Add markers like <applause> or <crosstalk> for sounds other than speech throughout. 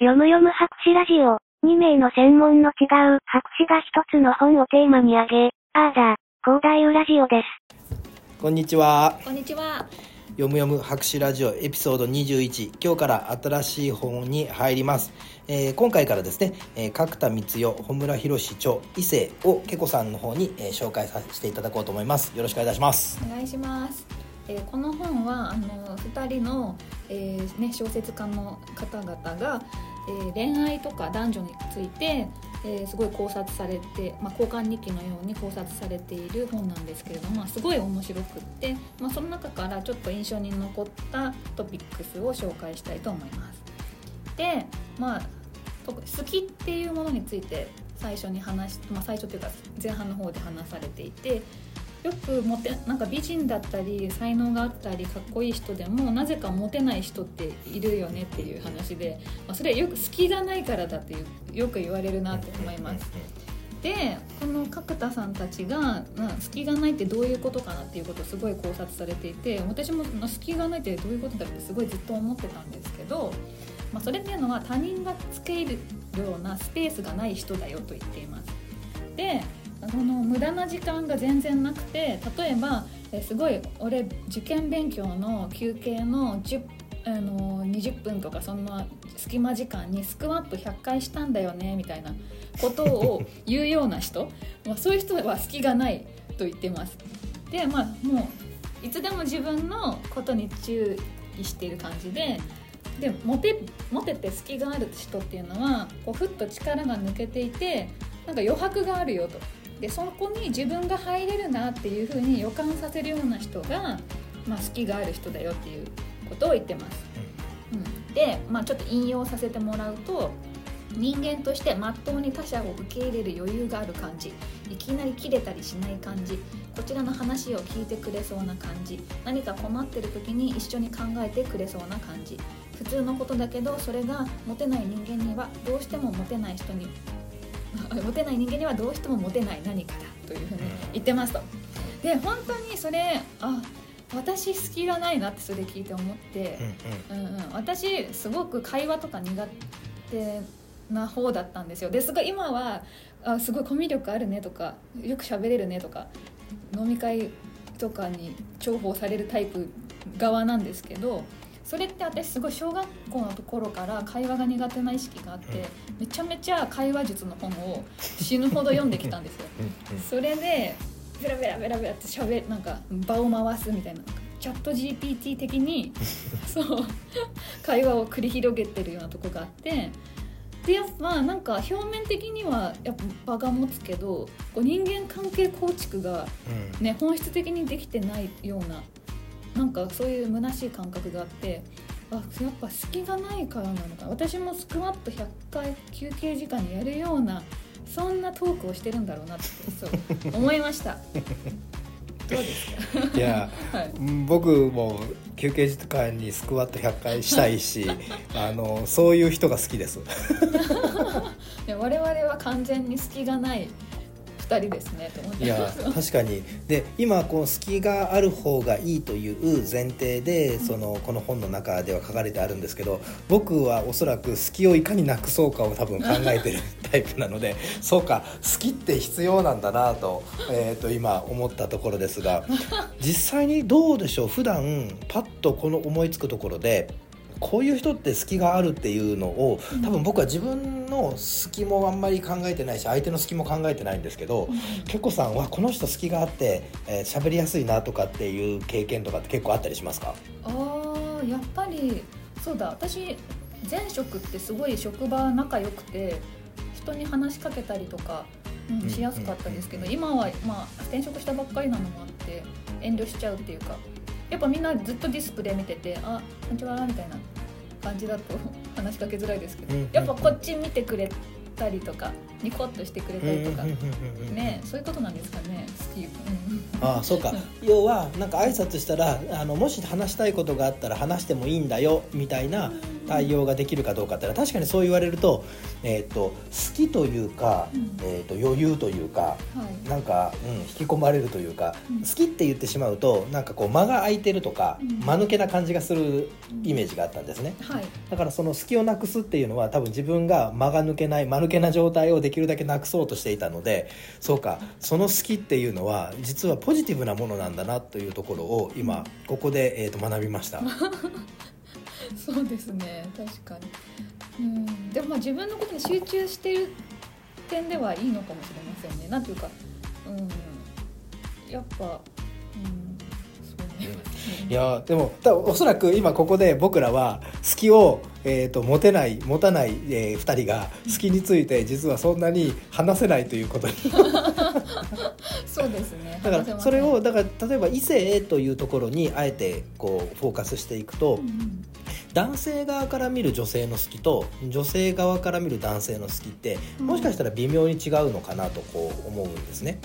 読む読む博士ラジオ。2名の専門の違う博士が一つの本をテーマに挙げ、あーだ、広大ラジオです。こんにちは。こんにちは。読む読む博士ラジオエピソード21今日から新しい本に入ります、えー今回からですね、えー角田光代穂村博著異性をけこさんの方に、えー紹介させていただこうと思いますよろしくお願いいたしますお願いします。えーこの本はあの二人の、えーね小説家の方々が、えー恋愛とか男女について、えーすごい考察されて、まあ、交換日記のように考察されている本なんですけれども、すごい面白くって、まあ、その中からちょっと印象に残ったトピックスを紹介したいと思います。で、まあと好きっていうものについて最初に話し、まあ、最初というか前半の方で話されていてよくモテなんか美人だったり才能があったりかっこいい人でもなぜかモテない人っているよねっていう話で、まあ、それはよく隙がないからだっていうよく言われるなって思います。でこの角田さんたちが隙がないってどういうことかなっていうことをすごい考察されていて私もな隙がないってどういうことだろうってすごいずっと思ってたんですけど、まあ、それっていうのは他人がつけるようなスペースがない人だよと言っています。でその無駄な時間が全然なくて例えばえすごい俺受験勉強の休憩の10あの20分とかそんな隙間時間にスクワット100回したんだよねみたいなことを言うような人、<laughs> まあ、そういう人は隙がないと言ってます。でまあもういつでも自分のことに注意している感じででモテモテて隙がある人っていうのはこうふっと力が抜けていてなんか余白があるよとでそこに自分が入れるなっていう風に予感させるような人が、まあ、隙がある人だよっていうことを言ってます。うん、で、まあ、ちょっと引用させてもらうと人間としてまっとうに他者を受け入れる余裕がある感じ。いきなり切れたりしない感じ。こちらの話を聞いてくれそうな感じ。何か困ってる時に一緒に考えてくれそうな感じ。普通のことだけどそれがモテない人間にはどうしてもモテない人に <laughs> モテない人間にはどうしてもモテない何かだというふうに言ってますと。で本当にそれあ私隙がないなってそれ聞いて思って、うんうん、私すごく会話とか苦手な方だったんですよ。ですが今はあすごいコミュ力あるねとかよく喋れるねとか飲み会とかに重宝されるタイプ側なんですけどそれって私すごい小学校のところから会話が苦手な意識があってめちゃめちゃ会話術の本を死ぬほど読んできたんですよ。それでベラベラベラベラってしゃべなんか場を回すみたいなチャット GPT 的にそう会話を繰り広げてるようなとこがあってでやっぱなんか表面的にはやっぱ場が持つけどこう人間関係構築が、ね、本質的にできてないようななんかそういう虚しい感覚があってあやっぱ隙がないからなのか。な私もスクワット100回休憩時間にやるようなそんなトークをしてるんだろうなってそう思いました。<laughs> どうですか？いや、はい。うん僕も休憩時間にスクワット100回したいし <laughs> あのそういう人が好きです。<laughs> いや我々は完全に隙がない2人ですねと思って。いや確かに。で今この隙がある方がいいという前提でそのこの本の中では書かれてあるんですけど僕はおそらく隙をいかになくそうかを多分考えてるタイプなので <laughs> そうか隙って必要なんだなと,、えー、と今思ったところですが実際にどうでしょう？普段パッとこの思いつくところでこういう人って隙があるっていうのを多分僕は自分の隙もあんまり考えてないし相手の隙も考えてないんですけど、けこさんはこの人隙があってえー喋、りやすいなとかっていう経験とかって結構あったりしますか？あーやっぱりそうだ。私前職ってすごい職場仲良くて人に話しかけたりとか、うんうんしやすかったですけど今は、まあ、転職したばっかりなのもあって遠慮しちゃうっていうかやっぱみんなずっとディスプレイ見てて「あこんにちは」みたいな感じだと話しかけづらいですけど、やっぱこっち見てくれたりとかニコッとしてくれたりとか、ねそういうことなんですかね好き、うんああそうか。要はなんか挨拶したらあのもし話したいことがあったら話してもいいんだよみたいな対応ができるかどうかってのは確かにそう言われると,、えー、と好きというか、うん。えー、と余裕というかはい。なんか、うん、引き込まれるというか、うん。好きって言ってしまうとなんかこう間が空いてるとか、うん。間抜けな感じがするイメージがあったんですね。はい。だからその隙をなくすっていうのは多分自分が間が抜けない間抜けな状態をできるだけなくそうとしていたのでそうかその隙っていうのは実はポジティブなものなんだなというところを今ここで、えー、と学びました。<laughs> <laughs> そうですね確かに。うんでもまあ自分のことに集中してる点ではいいのかもしれませんね。なんていうかうんやっぱうんそうね、いやーでも多分おそらく今ここで僕らは隙を、えー、と持てない持たない、え2人が隙について実はそんなに話せないということに。そうですね。<laughs> だからそれをだから例えば異性というところにあえてこうフォーカスしていくと、うん男性側から見る女性の好きと女性側から見る男性の好きってうんもしかしたら微妙に違うのかなとこう思うんですね。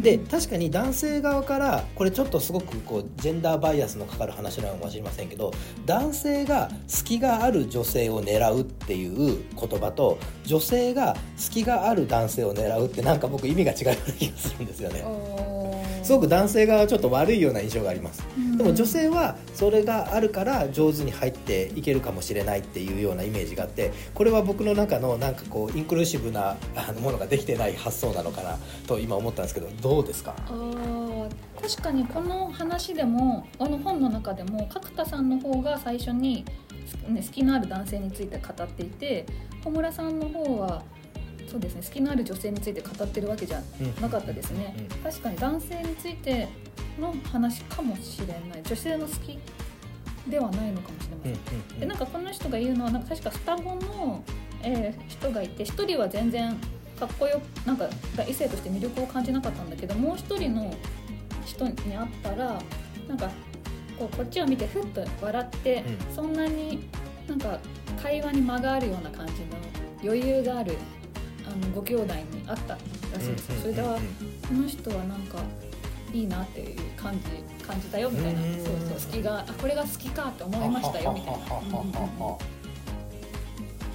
で確かに男性側からこれちょっとすごくこうジェンダーバイアスのかかる話なのかもしれませんけど男性が隙がある女性を狙うっていう言葉と女性が隙がある男性を狙うってなんか僕意味が違うような気がするんですよね。すごく男性側はちょっと悪いような印象があります。うんでも女性はそれがあるから上手に入っていけるかもしれないっていうようなイメージがあってこれは僕の中のなんかこうインクルーシブなものができてない発想なのかなと今思ったんですけどどうですか？確かにこの話でもあの本の中でも角田さんの方が最初に、ね、好きのある男性について語っていて小村さんの方はそうですね。好きのある女性について語ってるわけじゃなかったですね、うん。確かに男性についての話かもしれない。女性の好きではないのかもしれません、うんうんでなんかこの人が言うのはなんか確か双子の、えー人がいて1人は全然かっこよなんか異性として魅力を感じなかったんだけどもう1人の人に会ったらなんかこうこっちを見てふっと笑って、うそんなになんか会話に間があるような感じの余裕があるあのご兄弟に会ったらしいんですよ。それではこの人はなんかいいなっていう感じ感じたよみたいな、うん。そうそう。好きがあこれが好きかって思いましたよみたいな。うんうんうん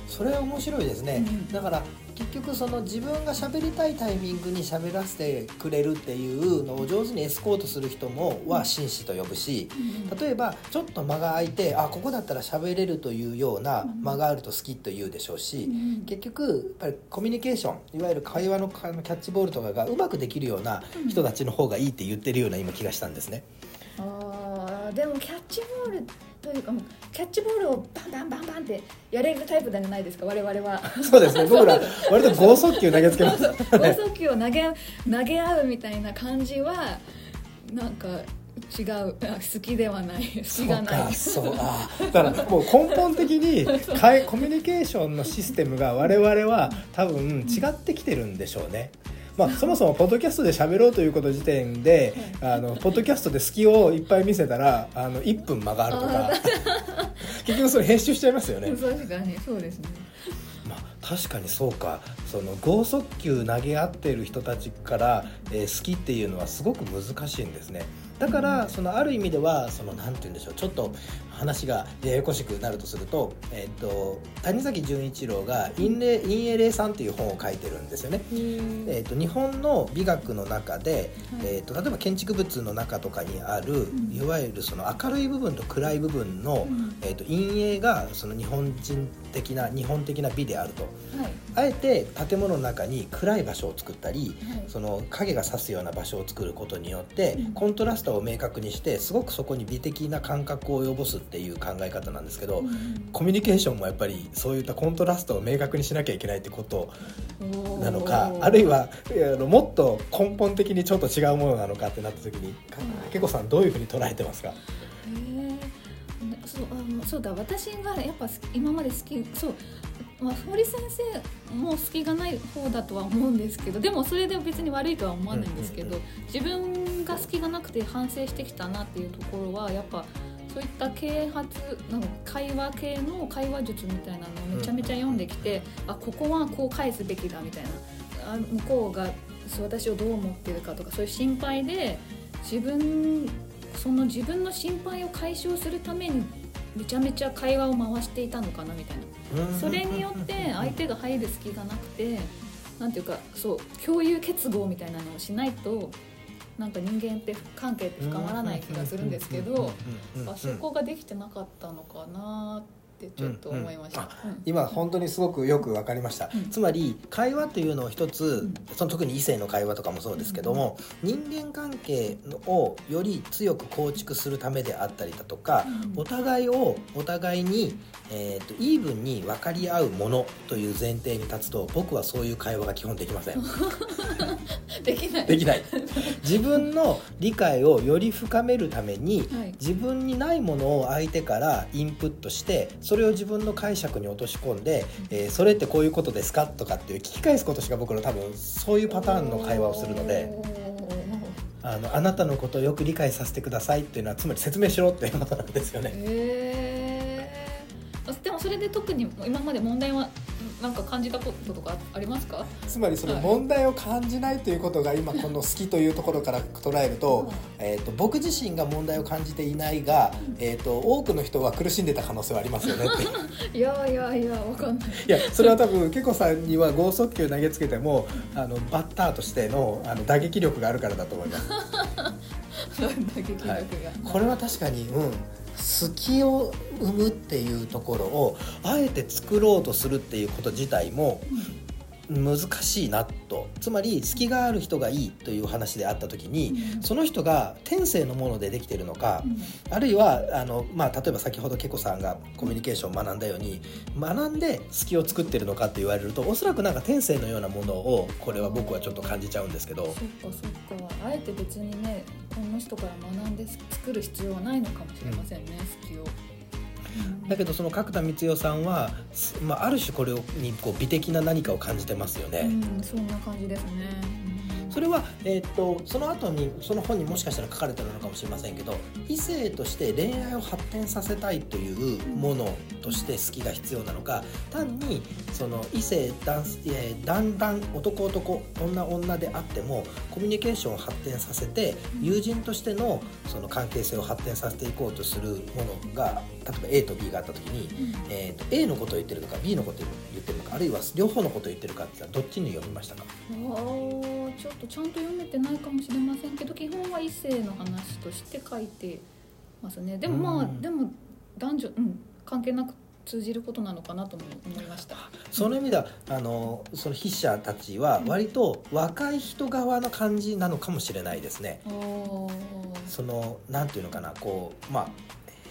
それは面白いですね、うん。だから結局その自分が喋りたいタイミングに喋らせてくれるっていうのを上手にエスコートする人もは紳士と呼ぶし例えばちょっと間が空いてあここだったら喋れるというような間があると好きと言うでしょうし、うん結局やっぱりコミュニケーションいわゆる会話のキャッチボールとかがうまくできるような人たちの方がいいって言ってるような今気がしたんですね。でもキャッチボールというかキャッチボールをバンバンバンバンってやれるタイプじゃないですか？我々は。そうですね。<laughs> 僕ら割と剛速球投げつけます。<laughs> 剛速球を投げ投げ合うみたいな感じはなんか違う。あ好きではない。好きがない。そうあだからもう根本的に <laughs> かいコミュニケーションのシステムが我々は多分違ってきてるんでしょうね。まあ、そもそもポッドキャストで喋ろうということ時点であのポッドキャストで隙をいっぱい見せたらあの1分間があるとか。<laughs> 結局それ編集しちゃいますよね。確かにそうですね。まあ、確かにそうか。その剛速球投げ合ってる人たちから、えー好きっていうのはすごく難しいんですねだからそのある意味ではそのなんて言うんでしょうちょっと話がややこしくなるとすると,、えー、と谷崎潤一郎が「陰霊陰影霊さん」っていう本を書いてるんですよね。えー、と日本の美学の中で、はい。えー、と例えば建築物の中とかにある、ん。いわゆるその明るい部分と暗い部分の、うん。えー、と陰影がその日本人的な日本的な美であると。はい。あえて建物の中に暗い場所を作ったりはい。その影が差すような場所を作ることによってうん。コントラストを明確にしてすごくそこに美的な感覚を及ぼすっていう考え方なんですけど、コミュニケーションもやっぱりそういったコントラストを明確にしなきゃいけないってことなのかあるいはもっと根本的にちょっと違うものなのかってなった時にかけこさんどういうふうに捉えてますか？そうあそうだ私がやっぱ今まで好きそう、まあ、堀先生も隙がない方だとは思うんですけどでもそれで別に悪いとは思わないんですけど、うん自分が隙がなくて反省してきたなっていうところはやっぱそういった啓発なんか会話系の会話術みたいなのをめちゃめちゃ読んできて、あここはこう返すべきだみたいな。あ向こうが私をどう思ってるかとかそういう心配で自分その自分の心配を解消するためにめちゃめちゃ会話を回していたのかなみたいな。うん。それによって相手が入る隙がなくてなんていうかそう共有結合みたいなのをしないとなんか人間って関係って深まらない気がするんですけどあそこができてなかったのかなってちょっと思いました。うんうん。今本当にすごくよく分かりました、うん。つまり会話っていうのを一つ、ん。その特に異性の会話とかもそうですけども、人間関係をより強く構築するためであったりだとか、うん。お互いをお互いに、えー、とイーブンに分かり合うものという前提に立つと僕はそういう会話が基本できません。<laughs> できない。できない。自分の理解をより深めるために、はい。自分にないものを相手からインプットしてそれを自分の解釈に落とし込んで、えーそれってこういうことですかとかっていう聞き返すことしか僕の多分そういうパターンの会話をするのであのあなたのことをよく理解させてくださいっていうのはつまり説明しろっていうことなんですよね。でもそれで特に今まで問題はなんか感じたこととかありますか？つまりそのはい。問題を感じないということが今この好きというところから捉えると,、えー、と僕自身が問題を感じていないが、えー、と多くの人は苦しんでた可能性はありますよねって。<laughs> いやいやいやわかんない。いやそれは多分けこさんには剛速球投げつけてもあのバッターとしてのあの打撃力があるからだと思います。<laughs> 打撃力が、はい。これは確かにうん隙を生むっていうところをあえて作ろうとするっていうこと自体も難しいなと。つまり隙がある人がいいという話であった時にうん。その人が天性のものでできているのかうん。あるいはあの、まあ、例えば先ほどけこさんがコミュニケーションを学んだように学んで隙を作ってるのかって言われるとおそらくなんか天性のようなものをこれは僕はちょっと感じちゃうんですけど。そっかそっか。あえて別にねこの人から学んで作る必要はないのかもしれませんね、好きを、だけどその角田光代さんは、まあ、ある種これにこう美的な何かを感じてますよね。うんそんな感じですね、それは、えー、とその後にその本にもしかしたら書かれてるのかもしれませんけど異性として恋愛を発展させたいというものとして好きが必要なのか単にその異性男えーだんだん男男女女であってもコミュニケーションを発展させて友人としてのその関係性を発展させていこうとするものが例えば A と B があった時に、えー、と A のことを言ってるのか B のことを言ってるのかあるいは両方のことを言ってるかってどっちに読みましたか？あーちょっとちゃんと読めてないかもしれませんけど基本は異性の話として書いてますね。でもまあ、うん。でも男女、うん、関係なく通じることなのかなとも思いました。その意味ではあのその筆者たちは割と若い人側の感じなのかもしれないですね。そのなん。ていうのかなこうまあ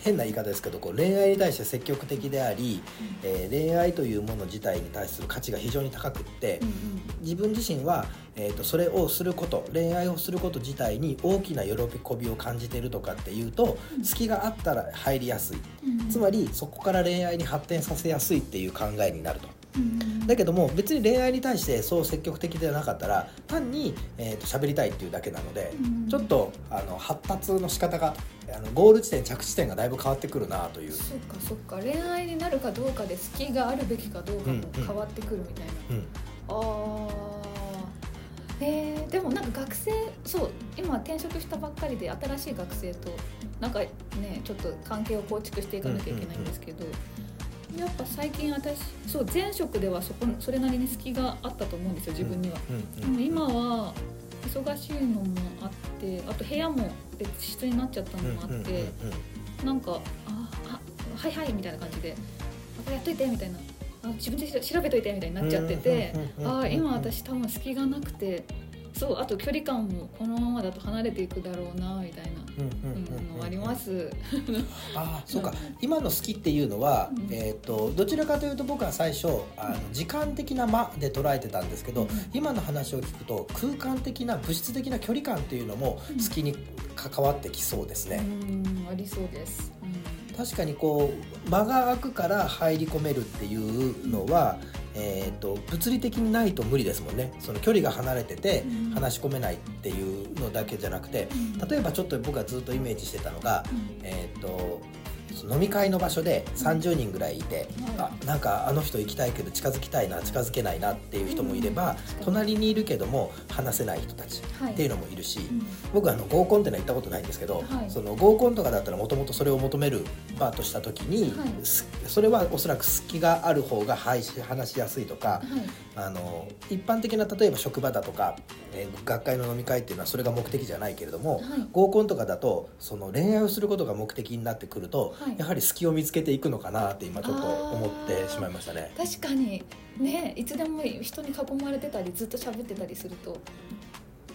変な言い方ですけどこう恋愛に対して積極的であり、えー恋愛というもの自体に対する価値が非常に高くってうん自分自身は、えー、とそれをすること恋愛をすること自体に大きな喜びを感じているとかっていうと隙があったら入りやすい。うんうん。つまりそこから恋愛に発展させやすいっていう考えになると。うん。だけども別に恋愛に対してそう積極的ではなかったら単に、えー、と喋りたいっていうだけなので、うん。ちょっとあの発達の仕方があのゴール地点着地点がだいぶ変わってくるなという。そっかそっか。恋愛になるかどうかで好きがあるべきかどうかも変わってくるみたいな、うんあー。えー、でもなんか学生そう今転職したばっかりで新しい学生となんかねちょっと関係を構築していかなきゃいけないんですけど、やっぱ最近私そう前職ではそこそれなりに隙があったと思うんですよ自分には、うんでも今は忙しいのもあってあと部屋も別室になっちゃったのもあって、うなんか「ああはいはい」みたいな感じで「あこれやっといて」みたいな。あ「自分で調べといて」みたいになっちゃっててうんうんうんうんうんあ今私多分隙がなくてそうあと距離感もこのままだと離れていくだろうなみたいな。のあります。ああ <laughs> そうか今の好きっていうのは、うんえー、とどちらかというと僕は最初あの時間的な間で捉えてたんですけど、うん今の話を聞くと空間的な物質的な距離感っていうのも好きに関わってきそうですうね。んありそうです。確かにこう間が空くから入り込めるっていうのは、えー、と物理的にないと無理ですもんね。その距離が離れててうん。話し込めないっていうのだけじゃなくてうん。例えばちょっと僕がずっとイメージしてたのが、うん。えー、と飲み会の場所で30人ぐらいいて、はあなんかあの人行きたいけど近づきたいな近づけないなっていう人もいれば、うん。隣にいるけども話せない人たちはい。っていうのもいるし、うん。僕あの合コンってのは行ったことないんですけど、はい。その合コンとかだったらもともとそれを求める場とした時に、それはおそらく隙がある方がはいし話しやすいとかはい。あの一般的な例えば職場だとか、えー学会の飲み会っていうのはそれが目的じゃないけれども、はい。合コンとかだとその恋愛をすることが目的になってくると、はい。やはり隙を見つけていくのかなって今ちょっと思ってしまいましたね。確かに。ねいつでも人に囲まれてたりずっと喋ってたりすると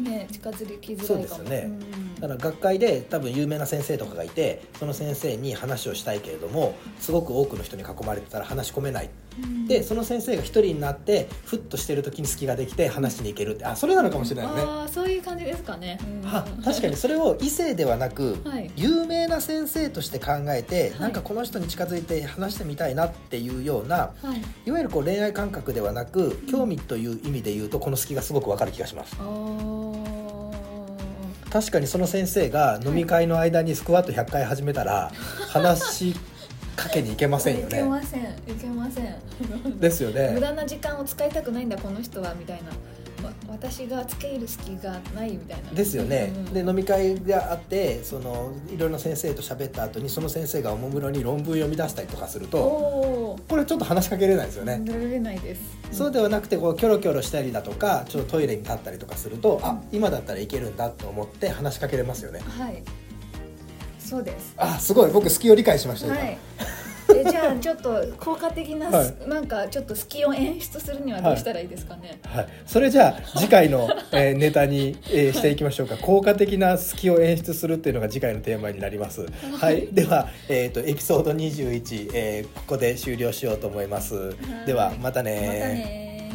ね近づきづらいそうですよね。ん。だから学会で多分有名な先生とかがいてその先生に話をしたいけれどもすごく多くの人に囲まれてたら話し込めない。うんでその先生が一人になってふっとしてる時に隙ができて話しに行けるって。あそれなのかもしれないよね。ああそういう感じですかね、うん。は確かに。それを異性ではなく、はい。有名な先生として考えて、はい。なんかこの人に近づいて話してみたいなっていうようなはい。いわゆるこう恋愛感覚ではなく興味という意味で言うとこの隙がすごくわかる気がします。あー。確かにその先生が飲み会の間にスクワット100回始めたら話し <laughs> かけに行けませんよいけねませんいけません。無ですよね。駄な時間を使いたくないんだこの人はみたいな、わ私がつける隙がないみたいな。ですよね。うんうんで飲み会があってそのいろいろな先生と喋った後にその先生がおもむろに論文読み出したりとかするとこれちょっと話しかけれないですよね。れないです。そうではなくてこうキョロキョロしたりだとかちょっとトイレに立ったりとかするとあ今だったらいけるんだと思って話しかけれますよね。はいそうです。あすごい。僕隙を理解しました今、はい。えじゃあちょっと効果的な、はい。なんかちょっと隙を演出するにはどうしたらいいですかね、はい、それじゃあ次回の、えーネタに、えーしていきましょうか。効果的な隙を演出するっていうのが次回のテーマになります。はい。では、えー、とエピソード21、えーここで終了しようと思います。ではまたねまたね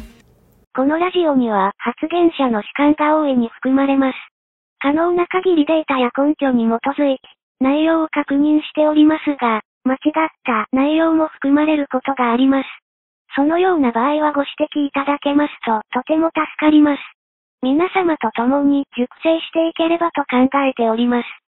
このラジオには発言者の主観が大いに含まれます。可能な限りデータや根拠に基づいて内容を確認しておりますが、間違った内容も含まれることがあります。そのような場合はご指摘いただけますととても助かります。皆様と共に熟成していければと考えております。